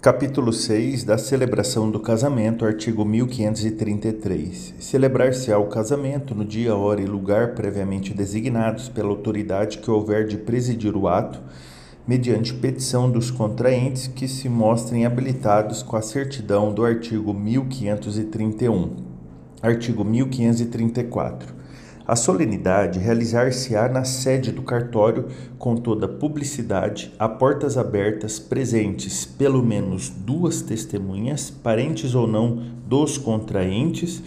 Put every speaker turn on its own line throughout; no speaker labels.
Capítulo 6 da celebração do casamento, artigo 1533. Celebrar-se-á o casamento no dia, hora e lugar previamente designados pela autoridade que houver de presidir o ato, mediante petição dos contraentes que se mostrem habilitados com a certidão do artigo 1531. Artigo 1534. A solenidade realizar-se-á na sede do cartório com toda publicidade, a portas abertas, presentes pelo menos duas testemunhas, parentes ou não dos contraentes,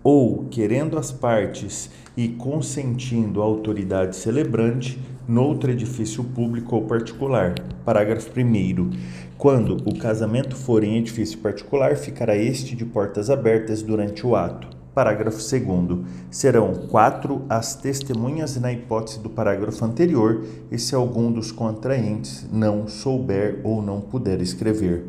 ou, querendo as partes e consentindo a autoridade celebrante, noutro edifício público ou particular. Parágrafo 1. Quando o casamento for em edifício particular, ficará este de portas abertas durante o ato. Parágrafo 2. Serão quatro as testemunhas na hipótese do parágrafo anterior e se algum dos contraentes não souber ou não puder escrever.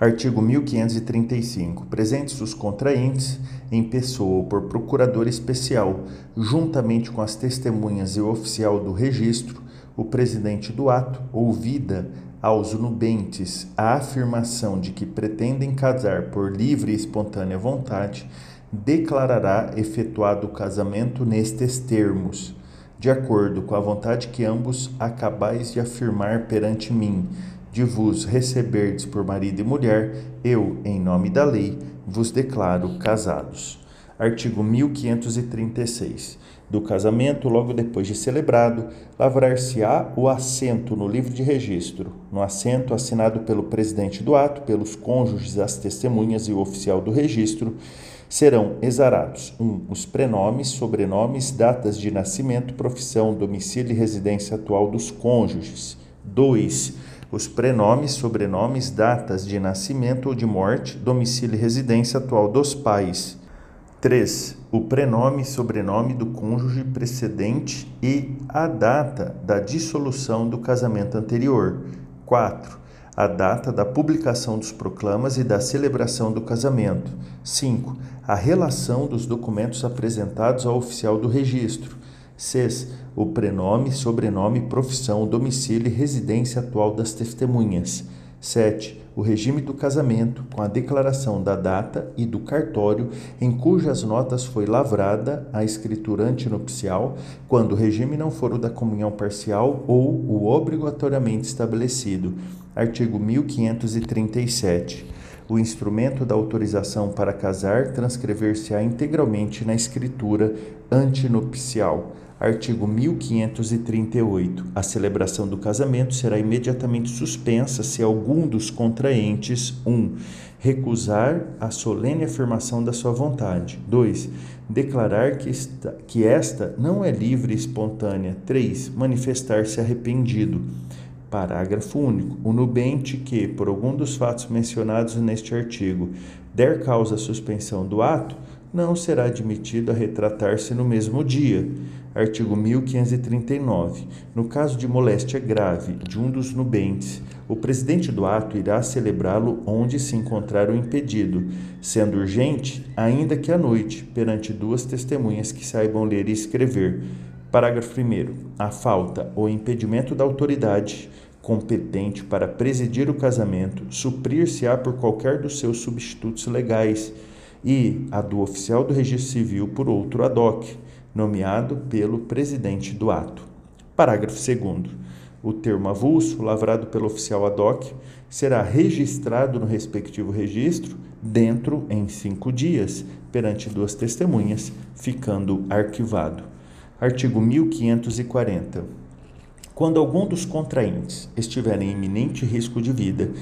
Artigo 1535. Presentes os contraentes, em pessoa ou por procurador especial, juntamente com as testemunhas e o oficial do registro, o presidente do ato, ouvida aos nubentes a afirmação de que pretendem casar por livre e espontânea vontade, declarará efetuado o casamento nestes termos, de acordo com a vontade que ambos acabais de afirmar perante mim, de vos receberdes por marido e mulher, eu, em nome da lei, vos declaro casados. Artigo 1536. Do casamento, logo depois de celebrado, lavrar-se-á o assento no livro de registro, no assento assinado pelo presidente do ato, pelos cônjuges, as testemunhas e o oficial do registro, serão exarados 1. Um, os prenomes, sobrenomes, datas de nascimento, profissão, domicílio e residência atual dos cônjuges. 2. Os prenomes, sobrenomes, datas de nascimento ou de morte, domicílio e residência atual dos pais. 3. O prenome e sobrenome do cônjuge precedente e a data da dissolução do casamento anterior. 4 a data da publicação dos proclamas e da celebração do casamento. 5. A relação dos documentos apresentados ao oficial do registro. 6. O prenome, sobrenome, profissão, domicílio e residência atual das testemunhas. 7. O regime do casamento, com a declaração da data e do cartório em cujas notas foi lavrada a escritura antinupcial, quando o regime não for o da comunhão parcial ou o obrigatoriamente estabelecido artigo 1537. O instrumento da autorização para casar transcrever-se-á integralmente na escritura antinupcial. Artigo 1538. A celebração do casamento será imediatamente suspensa se algum dos contraentes 1. Um, recusar a solene afirmação da sua vontade. 2. Declarar que esta, que esta não é livre e espontânea. 3. Manifestar-se arrependido. Parágrafo único. O nubente que, por algum dos fatos mencionados neste artigo, der causa à suspensão do ato, não será admitido a retratar-se no mesmo dia. Artigo 1539. No caso de moléstia grave de um dos nubentes, o presidente do ato irá celebrá-lo onde se encontrar o impedido, sendo urgente, ainda que à noite, perante duas testemunhas que saibam ler e escrever Parágrafo 1. A falta ou impedimento da autoridade competente para presidir o casamento suprir-se-á por qualquer dos seus substitutos legais e a do oficial do registro civil por outro ad hoc, nomeado pelo presidente do ato. Parágrafo 2. O termo avulso, lavrado pelo oficial ad hoc, será registrado no respectivo registro dentro em cinco dias, perante duas testemunhas, ficando arquivado. Artigo 1540. Quando algum dos contraintes estiver em iminente risco de vida,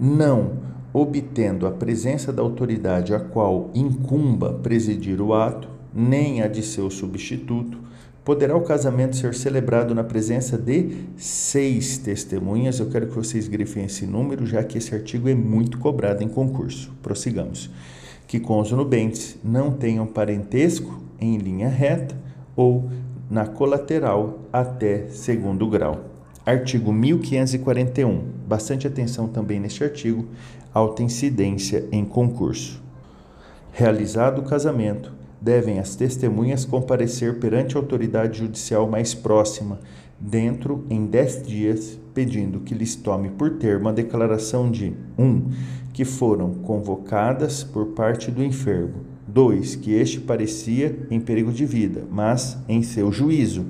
não obtendo a presença da autoridade a qual incumba presidir o ato, nem a de seu substituto, poderá o casamento ser celebrado na presença de seis testemunhas. Eu quero que vocês grifem esse número, já que esse artigo é muito cobrado em concurso. Prossigamos. Que com os nubentes não tenham parentesco em linha reta ou na colateral até segundo grau. Artigo 1541. Bastante atenção também neste artigo, alta incidência em concurso. Realizado o casamento, devem as testemunhas comparecer perante a autoridade judicial mais próxima, dentro em dez dias, pedindo que lhes tome por termo a declaração de 1. Um, que foram convocadas por parte do enfermo. 2. Que este parecia em perigo de vida, mas em seu juízo.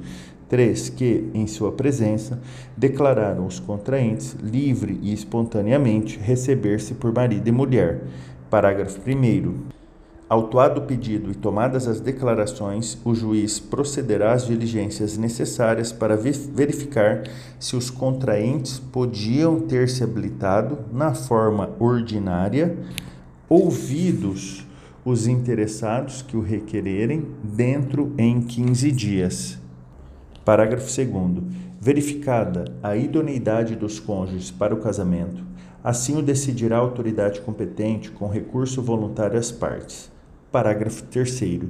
3. Que, em sua presença, declararam os contraentes livre e espontaneamente receber-se por marido e mulher. Parágrafo 1. Autuado o pedido e tomadas as declarações, o juiz procederá às diligências necessárias para verificar se os contraentes podiam ter se habilitado na forma ordinária, ouvidos os interessados que o requererem dentro em 15 dias. Parágrafo 2 Verificada a idoneidade dos cônjuges para o casamento, assim o decidirá a autoridade competente com recurso voluntário às partes. Parágrafo 3.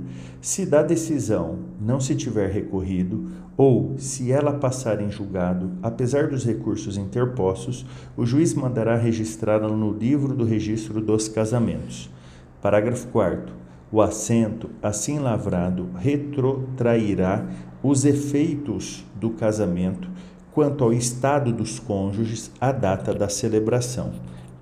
Se da decisão não se tiver recorrido, ou se ela passar em julgado, apesar dos recursos interpostos, o juiz mandará registrá-la no livro do registro dos casamentos. Parágrafo 4. O assento, assim lavrado, retrotrairá os efeitos do casamento quanto ao estado dos cônjuges à data da celebração.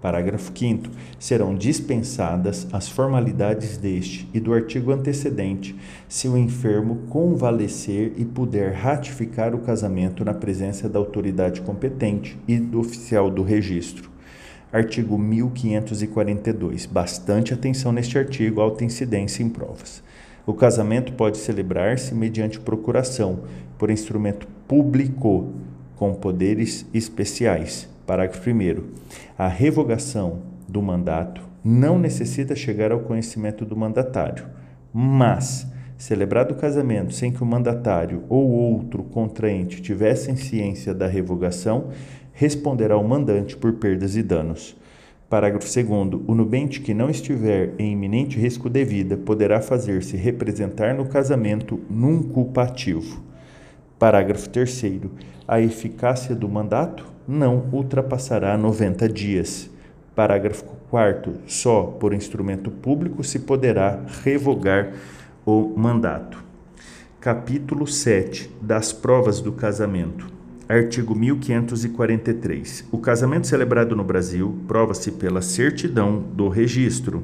Parágrafo 5 serão dispensadas as formalidades deste e do artigo antecedente, se o enfermo convalescer e puder ratificar o casamento na presença da autoridade competente e do oficial do registro. Artigo 1542. Bastante atenção neste artigo, alta incidência em provas. O casamento pode celebrar-se mediante procuração, por instrumento público, com poderes especiais Parágrafo 1. A revogação do mandato não necessita chegar ao conhecimento do mandatário, mas, celebrado o casamento sem que o mandatário ou outro contraente tivessem ciência da revogação, responderá o mandante por perdas e danos. Parágrafo 2. O nubente que não estiver em iminente risco de vida poderá fazer-se representar no casamento num culpativo. Parágrafo 3. A eficácia do mandato não ultrapassará 90 dias. Parágrafo 4. Só por instrumento público se poderá revogar o mandato. Capítulo 7 das provas do casamento. Artigo 1543. O casamento celebrado no Brasil prova-se pela certidão do registro.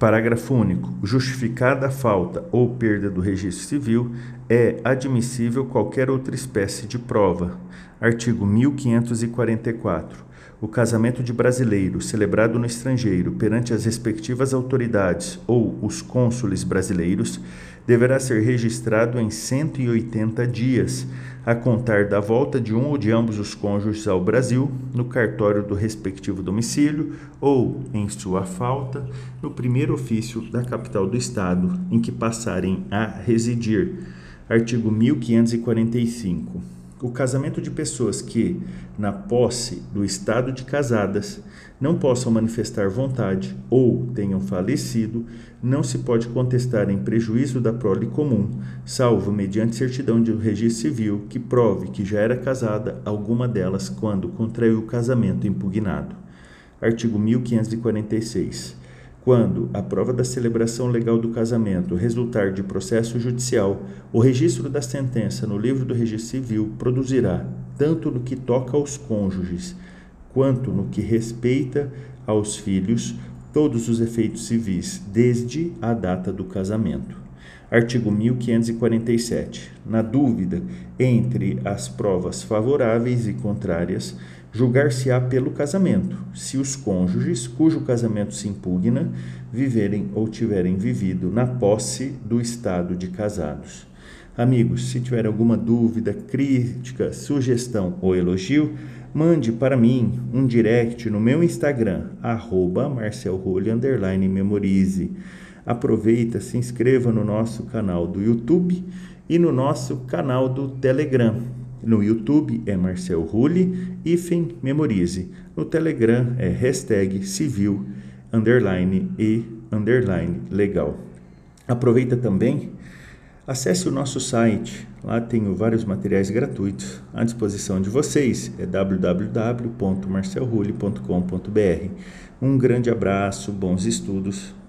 Parágrafo único. Justificada a falta ou perda do registro civil, é admissível qualquer outra espécie de prova. Artigo 1544. O casamento de brasileiro celebrado no estrangeiro perante as respectivas autoridades ou os cônsules brasileiros deverá ser registrado em 180 dias, a contar da volta de um ou de ambos os cônjuges ao Brasil, no cartório do respectivo domicílio ou, em sua falta, no primeiro ofício da capital do Estado em que passarem a residir. Artigo 1545 o casamento de pessoas que, na posse do estado de casadas, não possam manifestar vontade ou tenham falecido, não se pode contestar em prejuízo da prole comum, salvo mediante certidão de registro civil que prove que já era casada alguma delas quando contraiu o casamento impugnado. Artigo 1546. Quando a prova da celebração legal do casamento resultar de processo judicial, o registro da sentença no livro do registro civil produzirá, tanto no que toca aos cônjuges, quanto no que respeita aos filhos, todos os efeitos civis, desde a data do casamento. Artigo 1547. Na dúvida entre as provas favoráveis e contrárias, julgar-se-á pelo casamento, se os cônjuges cujo casamento se impugna viverem ou tiverem vivido na posse do estado de casados. Amigos, se tiver alguma dúvida, crítica, sugestão ou elogio, mande para mim um direct no meu Instagram, arroba memorize. Aproveita, se inscreva no nosso canal do YouTube e no nosso canal do Telegram. No YouTube é Marcel Rulli, hífen memorize. No Telegram é hashtag civil, underline e underline legal. Aproveita também, acesse o nosso site, lá tenho vários materiais gratuitos à disposição de vocês, é www.marcelrulli.com.br. Um grande abraço, bons estudos